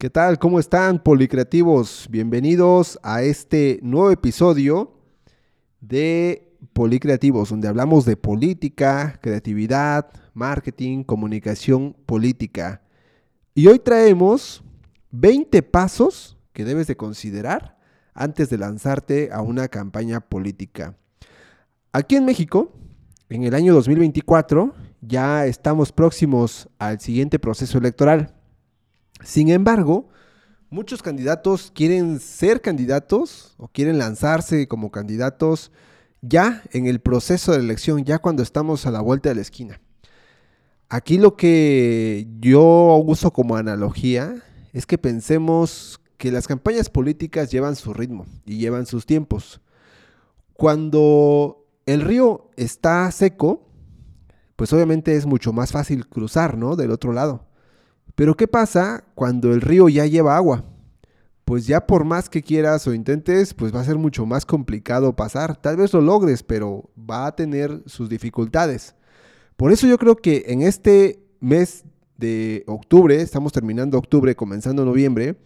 ¿Qué tal? ¿Cómo están, policreativos? Bienvenidos a este nuevo episodio de Policreativos, donde hablamos de política, creatividad, marketing, comunicación política. Y hoy traemos 20 pasos que debes de considerar antes de lanzarte a una campaña política. Aquí en México, en el año 2024, ya estamos próximos al siguiente proceso electoral. Sin embargo, muchos candidatos quieren ser candidatos o quieren lanzarse como candidatos ya en el proceso de elección, ya cuando estamos a la vuelta de la esquina. Aquí lo que yo uso como analogía es que pensemos que las campañas políticas llevan su ritmo y llevan sus tiempos. Cuando el río está seco, pues obviamente es mucho más fácil cruzar, ¿no? Del otro lado. Pero ¿qué pasa cuando el río ya lleva agua? Pues ya por más que quieras o intentes, pues va a ser mucho más complicado pasar. Tal vez lo logres, pero va a tener sus dificultades. Por eso yo creo que en este mes de octubre, estamos terminando octubre, comenzando noviembre,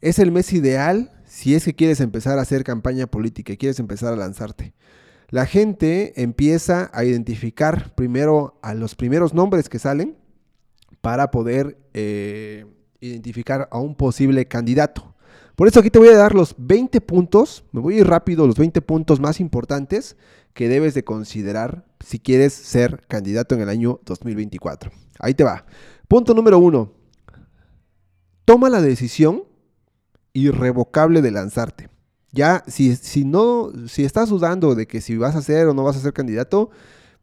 es el mes ideal si es que quieres empezar a hacer campaña política y quieres empezar a lanzarte. La gente empieza a identificar primero a los primeros nombres que salen para poder eh, identificar a un posible candidato. Por eso aquí te voy a dar los 20 puntos, me voy a ir rápido, los 20 puntos más importantes que debes de considerar si quieres ser candidato en el año 2024. Ahí te va. Punto número uno. Toma la decisión irrevocable de lanzarte. Ya, si, si no, si estás dudando de que si vas a ser o no vas a ser candidato,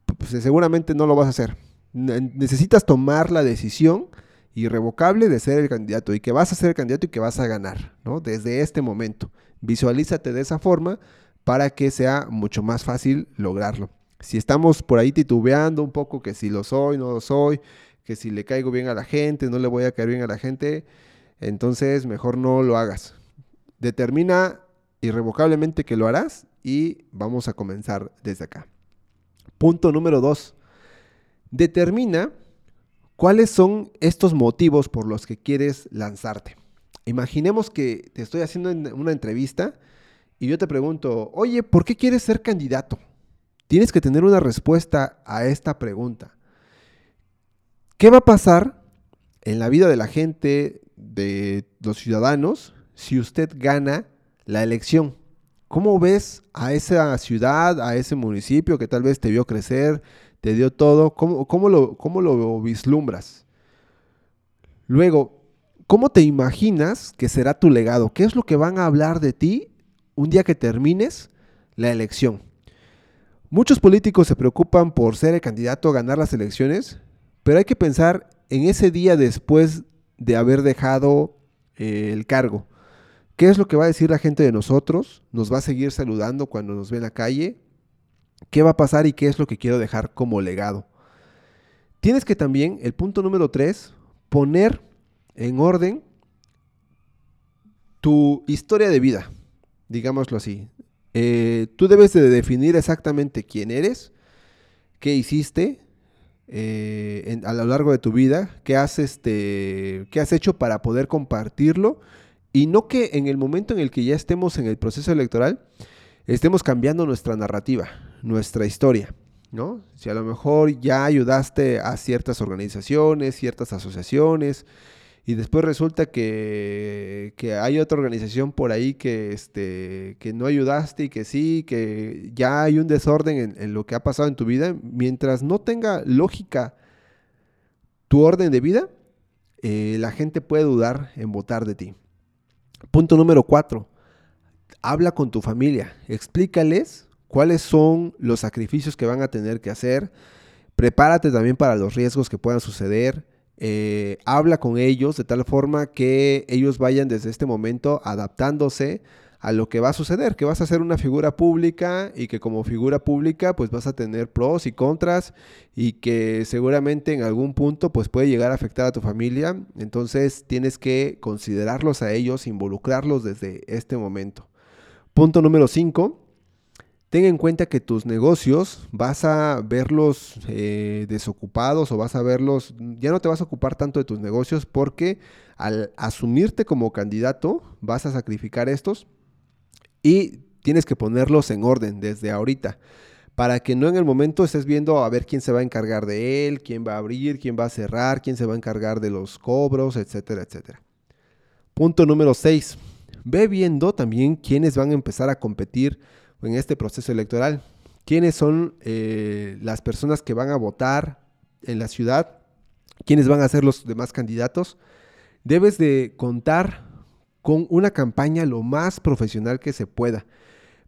pues seguramente no lo vas a hacer necesitas tomar la decisión irrevocable de ser el candidato y que vas a ser el candidato y que vas a ganar, ¿no? Desde este momento. Visualízate de esa forma para que sea mucho más fácil lograrlo. Si estamos por ahí titubeando un poco que si lo soy, no lo soy, que si le caigo bien a la gente, no le voy a caer bien a la gente, entonces mejor no lo hagas. Determina irrevocablemente que lo harás y vamos a comenzar desde acá. Punto número dos Determina cuáles son estos motivos por los que quieres lanzarte. Imaginemos que te estoy haciendo una entrevista y yo te pregunto, oye, ¿por qué quieres ser candidato? Tienes que tener una respuesta a esta pregunta. ¿Qué va a pasar en la vida de la gente, de los ciudadanos, si usted gana la elección? ¿Cómo ves a esa ciudad, a ese municipio que tal vez te vio crecer, te dio todo, ¿cómo, lo, vislumbras? Luego, ¿cómo te imaginas que será tu legado? ¿Qué es lo que van a hablar de ti un día que termines la elección? Muchos políticos se preocupan por ser el candidato a ganar las elecciones, pero hay que pensar en ese día después de haber dejado eh, el cargo. ¿Qué es lo que va a decir la gente de nosotros? ¿Nos va a seguir saludando cuando nos ve en la calle? Qué va a pasar y qué es lo que quiero dejar como legado. Tienes que también, el punto número tres, poner en orden tu historia de vida, digámoslo así. Eh, tú debes de definir exactamente quién eres, qué hiciste eh, a lo largo de tu vida, qué has, este, qué has hecho para poder compartirlo y no que en el momento en el que ya estemos en el proceso electoral estemos cambiando nuestra narrativa nuestra historia, ¿no? Si a lo mejor ya ayudaste a ciertas organizaciones, ciertas asociaciones, y después resulta que, hay otra organización por ahí que, este, que no ayudaste y que sí, que ya hay un desorden en, lo que ha pasado en tu vida, mientras no tenga lógica tu orden de vida, eh, la gente puede dudar en votar de ti. Punto número cuatro, habla con tu familia, explícales cuáles son los sacrificios que van a tener que hacer. Prepárate también para los riesgos que puedan suceder. Eh, habla con ellos de tal forma que ellos vayan desde este momento adaptándose a lo que va a suceder, que vas a ser una figura pública y que como figura pública pues vas a tener pros y contras y que seguramente en algún punto pues puede llegar a afectar a tu familia, entonces tienes que considerarlos a ellos, involucrarlos desde este momento. Punto número 5, Ten en cuenta que tus negocios vas a verlos eh, desocupados o vas a verlos, ya no te vas a ocupar tanto de tus negocios porque al asumirte como candidato, vas a sacrificar estos y tienes que ponerlos en orden desde ahorita para que no en el momento estés viendo a ver quién se va a encargar de él, quién va a abrir, quién va a cerrar, quién se va a encargar de los cobros, etcétera, etcétera. Punto número 6. Ve viendo también quiénes van a empezar a competir en este proceso electoral. Quiénes son eh, las personas que van a votar en la ciudad, quiénes van a ser los demás candidatos. Debes de contar con una campaña lo más profesional que se pueda.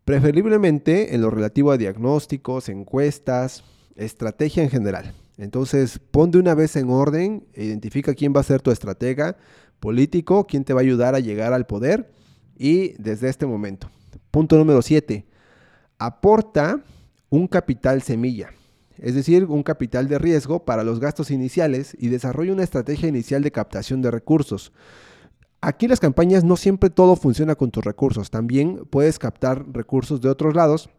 Preferiblemente en lo relativo a diagnósticos, encuestas, estrategia en general. Entonces, pon de una vez en orden, identifica quién va a ser tu estratega político, quién te va a ayudar a llegar al poder y desde este momento. Punto número 7. Aporta un capital semilla, es decir, un capital de riesgo para los gastos iniciales y desarrolla una estrategia inicial de captación de recursos. Aquí las campañas no siempre todo funciona con tus recursos, también puedes captar recursos de otros lados,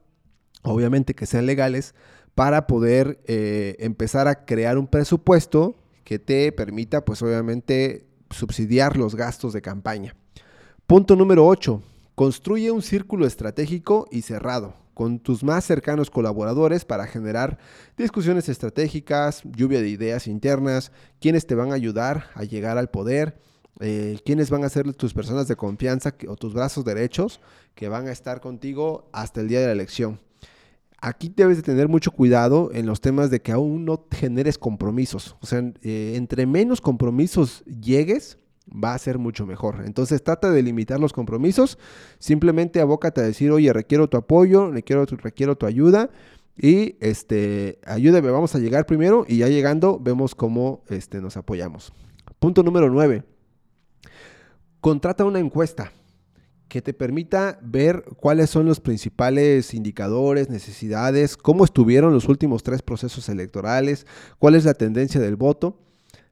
obviamente que sean legales, para poder eh, empezar a crear un presupuesto que te permita, pues obviamente, subsidiar los gastos de campaña. Punto número 8. Construye un círculo estratégico y cerrado con tus más cercanos colaboradores para generar discusiones estratégicas, lluvia de ideas internas, quienes te van a ayudar a llegar al poder, eh, quiénes van a ser tus personas de confianza o tus brazos derechos que van a estar contigo hasta el día de la elección. Aquí debes de tener mucho cuidado en los temas de que aún no generes compromisos. O sea, eh, entre menos compromisos llegues, va a ser mucho mejor. Entonces trata de limitar los compromisos. Simplemente abócate a decir, oye, requiero tu apoyo, requiero tu, requiero tu ayuda. Y este, ayúdame, vamos a llegar primero y ya llegando vemos cómo este, nos apoyamos. Punto número 9 contrata una encuesta que te permita ver cuáles son los principales indicadores, necesidades, cómo estuvieron los últimos tres procesos electorales, cuál es la tendencia del voto.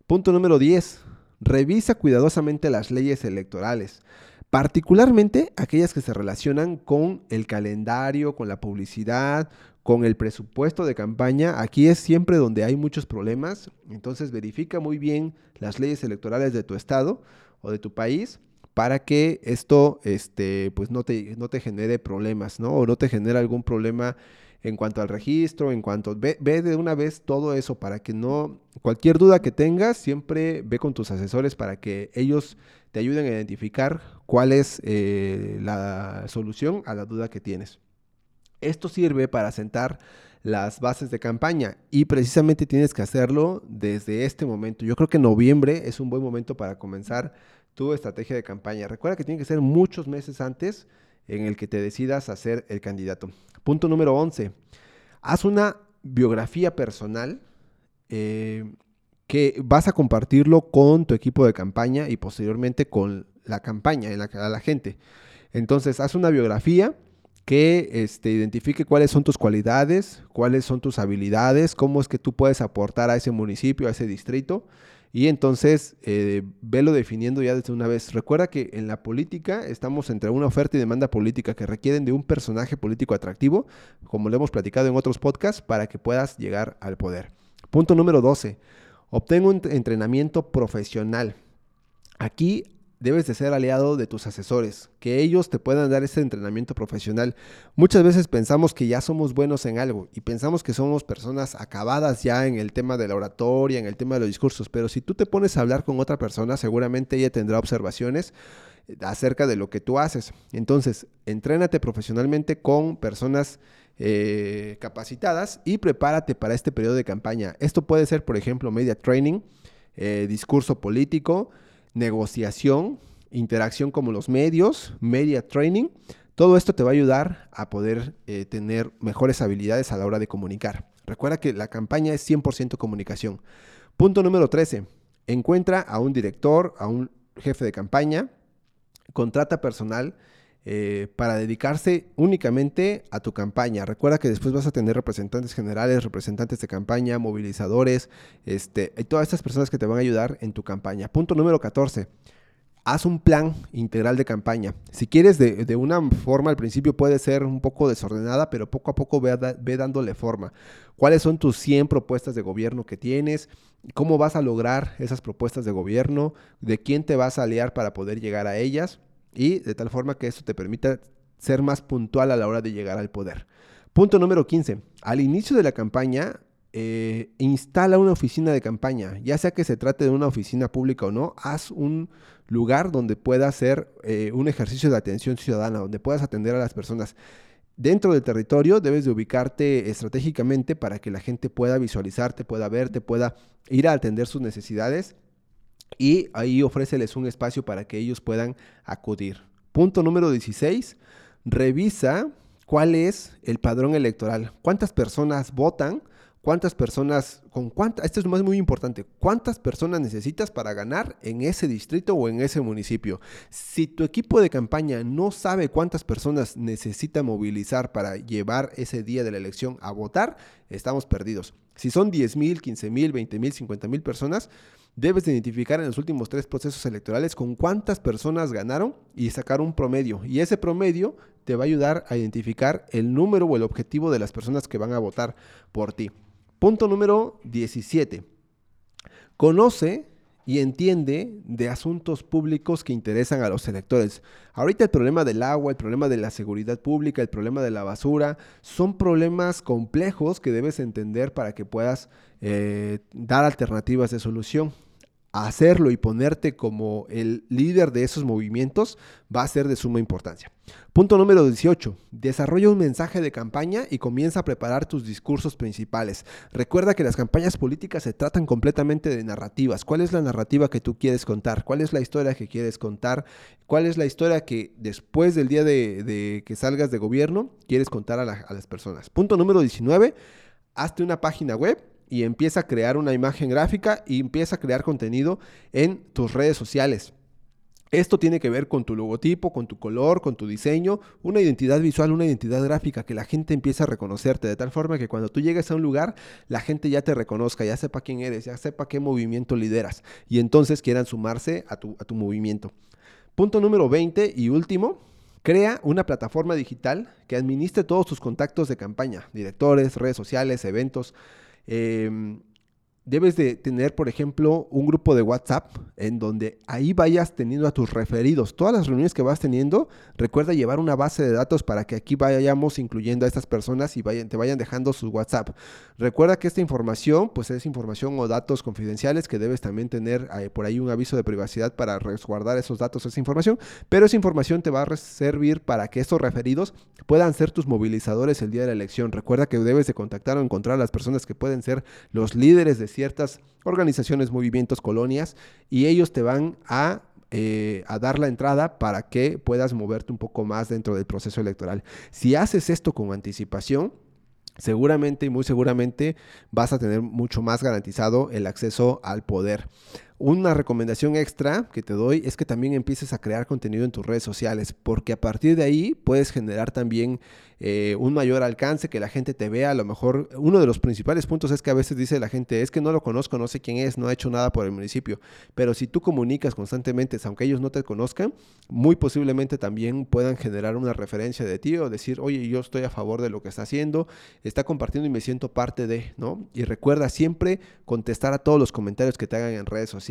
Punto número 10. Revisa cuidadosamente las leyes electorales, particularmente aquellas que se relacionan con el calendario, con la publicidad, con el presupuesto de campaña. Aquí es siempre donde hay muchos problemas, entonces verifica muy bien las leyes electorales de tu estado o de tu país para que esto este, pues no, te, no te genere problemas, ¿no? O no te genere algún problema en cuanto al registro, en cuanto... Ve, ve, de una vez todo eso para que no... Cualquier duda que tengas, siempre ve con tus asesores para que ellos te ayuden a identificar cuál es eh, la solución a la duda que tienes. Esto sirve para sentar las bases de campaña y precisamente tienes que hacerlo desde este momento. Yo creo que noviembre es un buen momento para comenzar tu estrategia de campaña. Recuerda que tiene que ser muchos meses antes en el que te decidas a ser el candidato. Punto número 11. Haz una biografía personal eh, que vas a compartirlo con tu equipo de campaña y posteriormente con la campaña, en la, a la gente. Entonces, haz una biografía que este, identifique cuáles son tus cualidades, cuáles son tus habilidades, cómo es que tú puedes aportar a ese municipio, a ese distrito y entonces, eh, velo definiendo ya desde una vez. Recuerda que en la política estamos entre una oferta y demanda política que requieren de un personaje político atractivo, como lo hemos platicado en otros podcasts, para que puedas llegar al poder. Punto número 12. Obtén un entrenamiento profesional. Aquí debes de ser aliado de tus asesores, que ellos te puedan dar ese entrenamiento profesional. Muchas veces pensamos que ya somos buenos en algo y pensamos que somos personas acabadas ya en el tema de la oratoria, en el tema de los discursos, pero si tú te pones a hablar con otra persona, seguramente ella tendrá observaciones acerca de lo que tú haces. Entonces, entrénate profesionalmente con personas eh, capacitadas y prepárate para este periodo de campaña. Esto puede ser, por ejemplo, media training, eh, discurso político, negociación, interacción como los medios, media training. Todo esto te va a ayudar a poder eh, tener mejores habilidades a la hora de comunicar. Recuerda que la campaña es 100% comunicación. Punto número 13. Encuentra a un director, a un jefe de campaña, contrata personal eh, para dedicarse únicamente a tu campaña. Recuerda que después vas a tener representantes generales, representantes de campaña, movilizadores, este, y todas estas personas que te van a ayudar en tu campaña. Punto número 14. haz un plan integral de campaña. Si quieres, de, una forma al principio puede ser un poco desordenada, pero poco a poco ve, ve, dándole forma. ¿Cuáles son tus 100 propuestas de gobierno que tienes? ¿Cómo vas a lograr esas propuestas de gobierno? ¿De quién te vas a aliar para poder llegar a ellas? Y de tal forma que eso te permita ser más puntual a la hora de llegar al poder. Punto número 15. Al inicio de la campaña, eh, instala una oficina de campaña, ya sea que se trate de una oficina pública o no, haz un lugar donde pueda hacer eh, un ejercicio de atención ciudadana, donde puedas atender a las personas. Dentro del territorio debes de ubicarte estratégicamente para que la gente pueda visualizarte, pueda verte, pueda ir a atender sus necesidades y ahí ofréceles un espacio para que ellos puedan acudir. Punto número 16, revisa cuál es el padrón electoral, cuántas personas votan, cuántas personas, con cuántas, esto es más muy importante, cuántas personas necesitas para ganar en ese distrito o en ese municipio. Si tu equipo de campaña no sabe cuántas personas necesita movilizar para llevar ese día de la elección a votar, estamos perdidos. Si son 10 mil, 15 mil, 20 mil, 50 mil personas, debes identificar en los últimos tres procesos electorales con cuántas personas ganaron y sacar un promedio. Y ese promedio te va a ayudar a identificar el número o el objetivo de las personas que van a votar por ti. Punto número 17. Conoce y entiende de asuntos públicos que interesan a los electores. Ahorita el problema del agua, el problema de la seguridad pública, el problema de la basura, son problemas complejos que debes entender para que puedas eh, dar alternativas de solución hacerlo y ponerte como el líder de esos movimientos va a ser de suma importancia. Punto número 18. Desarrolla un mensaje de campaña y comienza a preparar tus discursos principales. Recuerda que las campañas políticas se tratan completamente de narrativas. ¿Cuál es la narrativa que tú quieres contar? ¿Cuál es la historia que quieres contar? ¿Cuál es la historia que después del día de, que salgas de gobierno quieres contar a, las personas? Punto número 19. Hazte una página web y empieza a crear una imagen gráfica y empieza a crear contenido en tus redes sociales. Esto tiene que ver con tu logotipo, con tu color, con tu diseño, una identidad visual, una identidad gráfica, que la gente empiece a reconocerte de tal forma que cuando tú llegues a un lugar, la gente ya te reconozca, ya sepa quién eres, ya sepa qué movimiento lideras y entonces quieran sumarse a tu, a tu movimiento. Punto número 20 y último, Crea una plataforma digital que administre todos tus contactos de campaña, directores, redes sociales, eventos, eh, debes de tener, por ejemplo, un grupo de WhatsApp en donde ahí vayas teniendo a tus referidos. Todas las reuniones que vas teniendo, recuerda llevar una base de datos para que aquí vayamos incluyendo a estas personas y vayan, te vayan dejando sus WhatsApp. Recuerda que esta información, pues es información o datos confidenciales que debes también tener eh, por ahí un aviso de privacidad para resguardar esos datos, esa información, pero esa información te va a servir para que estos referidos puedan ser tus movilizadores el día de la elección. Recuerda que debes de contactar o encontrar a las personas que pueden ser los líderes de ciertas organizaciones, movimientos, colonias, y ellos te van a eh, a dar la entrada para que puedas moverte un poco más dentro del proceso electoral. Si haces esto con anticipación, seguramente y muy seguramente vas a tener mucho más garantizado el acceso al poder. Una recomendación extra que te doy es que también empieces a crear contenido en tus redes sociales, porque a partir de ahí puedes generar también eh, un mayor alcance, que la gente te vea. A lo mejor uno de los principales puntos es que a veces dice la gente, es que no lo conozco, no sé quién es, no ha hecho nada por el municipio. Pero si tú comunicas constantemente, aunque ellos no te conozcan, muy posiblemente también puedan generar una referencia de ti o decir, oye, yo estoy a favor de lo que está haciendo, está compartiendo y me siento parte de, ¿no? Y recuerda siempre contestar a todos los comentarios que te hagan en redes sociales.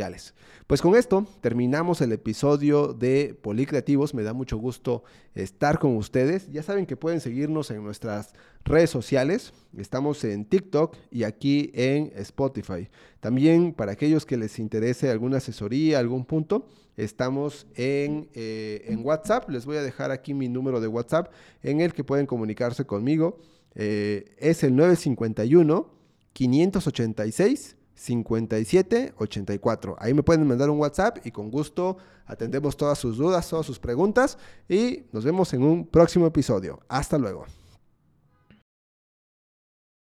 Pues con esto terminamos el episodio de Policreativos. Me da mucho gusto estar con ustedes. Ya saben que pueden seguir en nuestras redes sociales. Estamos en TikTok y aquí en Spotify. También para aquellos que les interese alguna asesoría, algún punto, estamos en, eh, WhatsApp. Les voy a dejar aquí mi número de WhatsApp en el que pueden comunicarse conmigo. Eh, es el 951 586 57 84. Ahí me pueden mandar un WhatsApp y con gusto atendemos todas sus dudas, todas sus preguntas y nos vemos en un próximo episodio. Hasta luego.